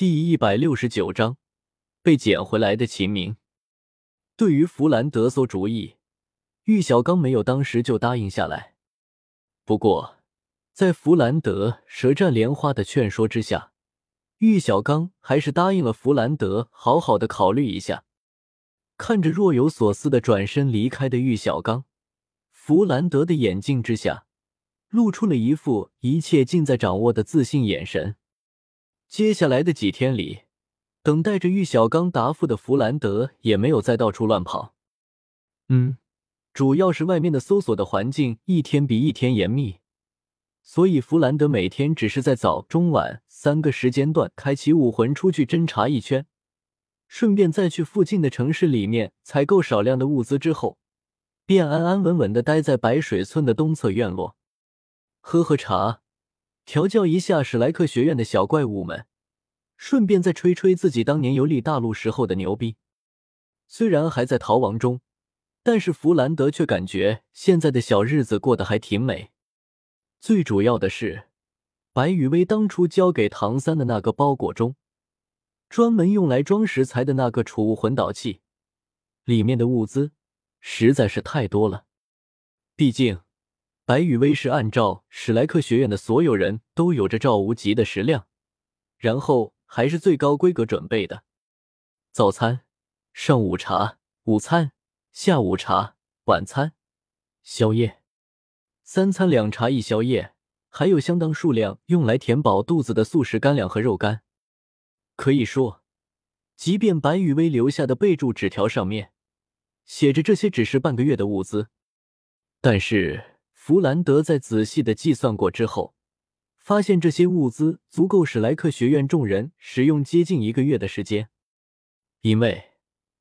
第一百六十九章被捡回来的秦明。对于弗兰德馊主意，玉小刚没有当时就答应下来。不过，在弗兰德舌战莲花的劝说之下，玉小刚还是答应了弗兰德，好好的考虑一下。看着若有所思的转身离开的玉小刚，弗兰德的眼镜之下露出了一副一切尽在掌握的自信眼神。接下来的几天里，等待着玉小刚答复的弗兰德也没有再到处乱跑。嗯，主要是外面的搜索的环境一天比一天严密，所以弗兰德每天只是在早、中、晚三个时间段开启武魂出去侦查一圈。顺便再去附近的城市里面采购少量的物资之后，便安安稳稳的待在白水村的东侧院落，喝喝茶，调教一下史莱克学院的小怪物们，顺便再吹吹自己当年游历大陆时候的牛逼。虽然还在逃亡中，但是弗兰德却感觉现在的小日子过得还挺美。最主要的是，白雨薇当初交给唐三的那个包裹中。专门用来装食材的那个储物魂导器，里面的物资实在是太多了。毕竟，白羽薇是按照史莱克学院的所有人都有着赵无极的食量，然后还是最高规格准备的。早餐、上午茶、午餐、下午茶、晚餐、宵夜，三餐两茶一宵夜，还有相当数量用来填饱肚子的速食干粮和肉干。可以说，即便白羽薇留下的备注纸条上面写着这些只是半个月的物资，但是弗兰德在仔细的计算过之后，发现这些物资足够史莱克学院众人使用接近一个月的时间。因为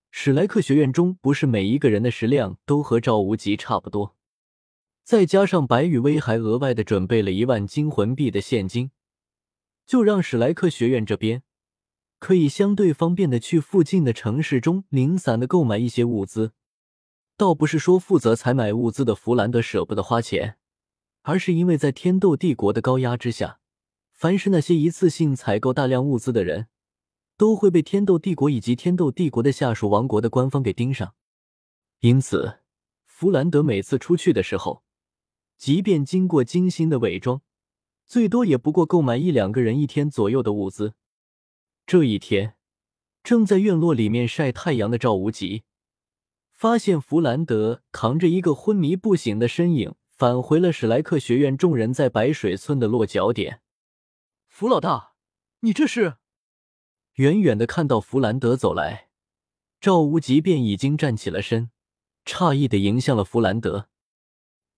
史莱克学院中不是每一个人的食量都和赵无极差不多，再加上白羽薇还额外的准备了一万金魂币的现金，就让史莱克学院这边。可以相对方便的去附近的城市中零散的购买一些物资，倒不是说负责采买物资的弗兰德舍不得花钱，而是因为在天斗帝国的高压之下，凡是那些一次性采购大量物资的人，都会被天斗帝国以及天斗帝国的下属王国的官方给盯上。因此，弗兰德每次出去的时候，即便经过精心的伪装，最多也不过购买一两个人一天左右的物资。这一天，正在院落里面晒太阳的赵无极，发现弗兰德扛着一个昏迷不醒的身影返回了史莱克学院众人在白水村的落脚点。弗老大，你这是？远远的看到弗兰德走来，赵无极便已经站起了身，诧异的迎向了弗兰德。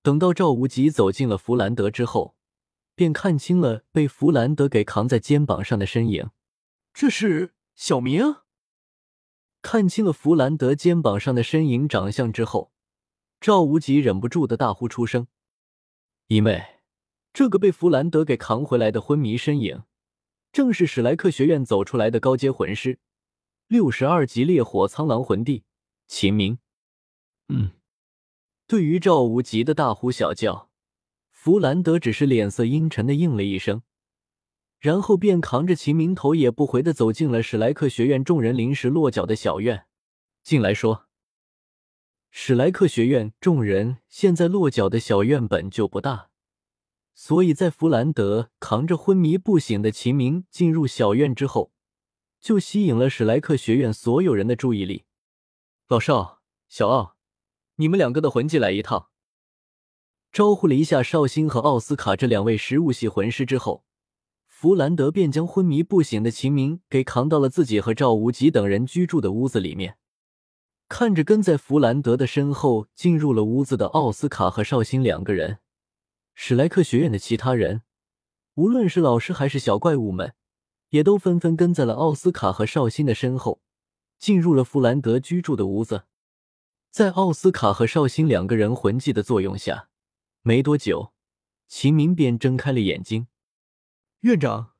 等到赵无极走进了弗兰德之后，便看清了被弗兰德给扛在肩膀上的身影。这是小明。看清了弗兰德肩膀上的身影长相之后，赵无极忍不住的大呼出声，因为这个被弗兰德给扛回来的昏迷身影，正是史莱克学院走出来的高阶魂师，六十二级烈火苍狼魂帝秦明。嗯，对于赵无极的大呼小叫，弗兰德只是脸色阴沉的应了一声。然后便扛着秦明头也不回的走进了史莱克学院众人临时落脚的小院。进来说，史莱克学院众人现在落脚的小院本就不大，所以在弗兰德扛着昏迷不醒的秦明进入小院之后，就吸引了史莱克学院所有人的注意力。老少、小奥，你们两个的魂技来一套。招呼了一下绍兴和奥斯卡这两位食物系魂师之后。弗兰德便将昏迷不醒的秦明给扛到了自己和赵无极等人居住的屋子里面，看着跟在弗兰德的身后进入了屋子的奥斯卡和绍兴两个人，史莱克学院的其他人，无论是老师还是小怪物们，也都纷纷跟在了奥斯卡和绍兴的身后，进入了弗兰德居住的屋子。在奥斯卡和绍兴两个人魂技的作用下，没多久，秦明便睁开了眼睛。院长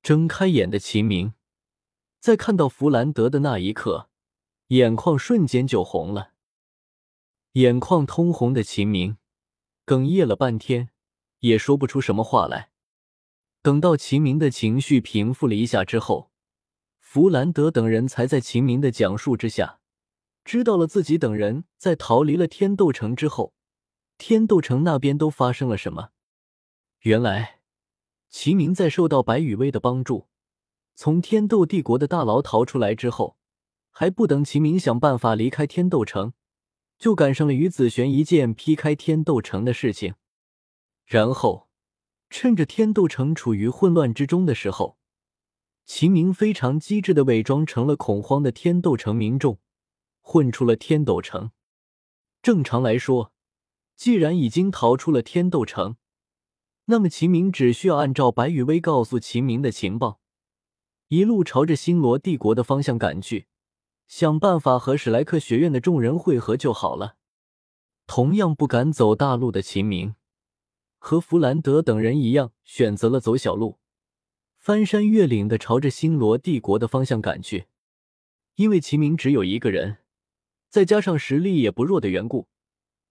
睁开眼的秦明，在看到弗兰德的那一刻，眼眶瞬间就红了。眼眶通红的秦明哽咽了半天，也说不出什么话来。等到秦明的情绪平复了一下之后，弗兰德等人才在秦明的讲述之下，知道了自己等人在逃离了天斗城之后，天斗城那边都发生了什么。原来，齐明在受到白羽薇的帮助，从天斗帝国的大牢逃出来之后，还不等齐明想办法离开天斗城，就赶上了于子璇一剑劈开天斗城的事情，然后。趁着天斗城处于混乱之中的时候，秦明非常机智的伪装成了恐慌的天斗城民众，混出了天斗城。正常来说，既然已经逃出了天斗城，那么秦明只需要按照白羽薇告诉秦明的情报，一路朝着星罗帝国的方向赶去，想办法和史莱克学院的众人会合就好了。同样不敢走大路的秦明。和弗兰德等人一样，选择了走小路，翻山越岭的朝着星罗帝国的方向赶去。因为秦明只有一个人，再加上实力也不弱的缘故，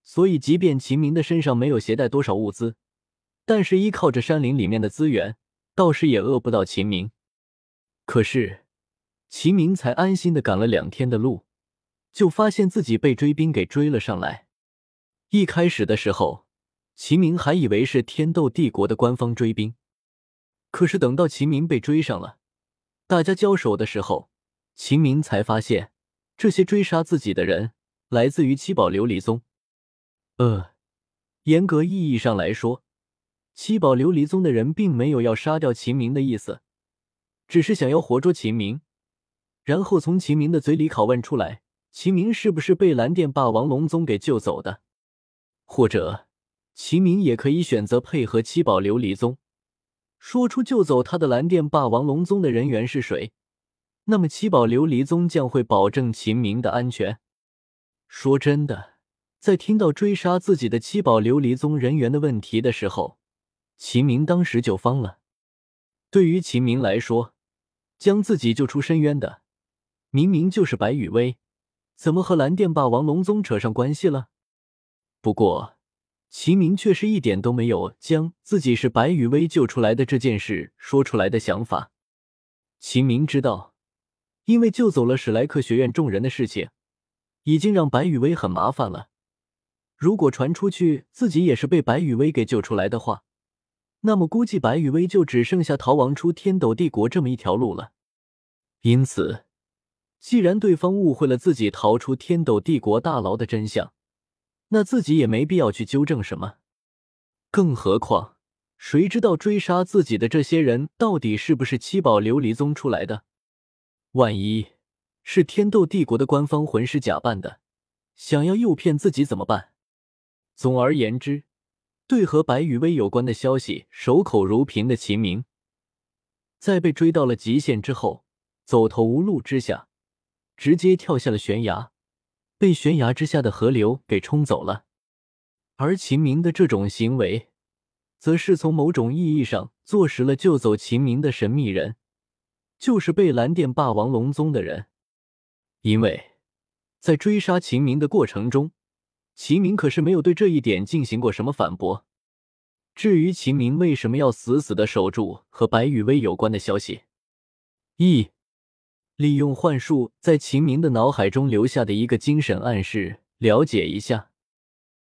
所以即便秦明的身上没有携带多少物资，但是依靠着山林里面的资源，倒是也饿不到秦明。可是，秦明才安心的赶了两天的路，就发现自己被追兵给追了上来。一开始的时候。秦明还以为是天斗帝国的官方追兵，可是等到秦明被追上了，大家交手的时候，秦明才发现这些追杀自己的人来自于七宝琉璃宗。呃，严格意义上来说，七宝琉璃宗的人并没有要杀掉秦明的意思，只是想要活捉秦明，然后从秦明的嘴里拷问出来，秦明是不是被蓝电霸王龙宗给救走的，或者。秦明也可以选择配合七宝琉璃宗，说出救走他的蓝电霸王龙宗的人员是谁，那么七宝琉璃宗将会保证秦明的安全。说真的，在听到追杀自己的七宝琉璃宗人员的问题的时候，秦明当时就慌了。对于秦明来说，将自己救出深渊的，明明就是白羽薇，怎么和蓝电霸王龙宗扯上关系了？不过。齐明却是一点都没有将自己是白羽薇救出来的这件事说出来的想法。齐明知道，因为救走了史莱克学院众人的事情，已经让白羽薇很麻烦了。如果传出去自己也是被白羽薇给救出来的话，那么估计白羽薇就只剩下逃亡出天斗帝国这么一条路了。因此，既然对方误会了自己逃出天斗帝国大牢的真相。那自己也没必要去纠正什么，更何况谁知道追杀自己的这些人到底是不是七宝琉璃宗出来的？万一是天斗帝国的官方魂师假扮的，想要诱骗自己怎么办？总而言之，对和白羽薇有关的消息守口如瓶的秦明，在被追到了极限之后，走投无路之下，直接跳下了悬崖。被悬崖之下的河流给冲走了，而秦明的这种行为，则是从某种意义上坐实了救走秦明的神秘人，就是被蓝电霸王龙宗的人。因为在追杀秦明的过程中，秦明可是没有对这一点进行过什么反驳。至于秦明为什么要死死的守住和白雨薇有关的消息，一。利用幻术在秦明的脑海中留下的一个精神暗示，了解一下。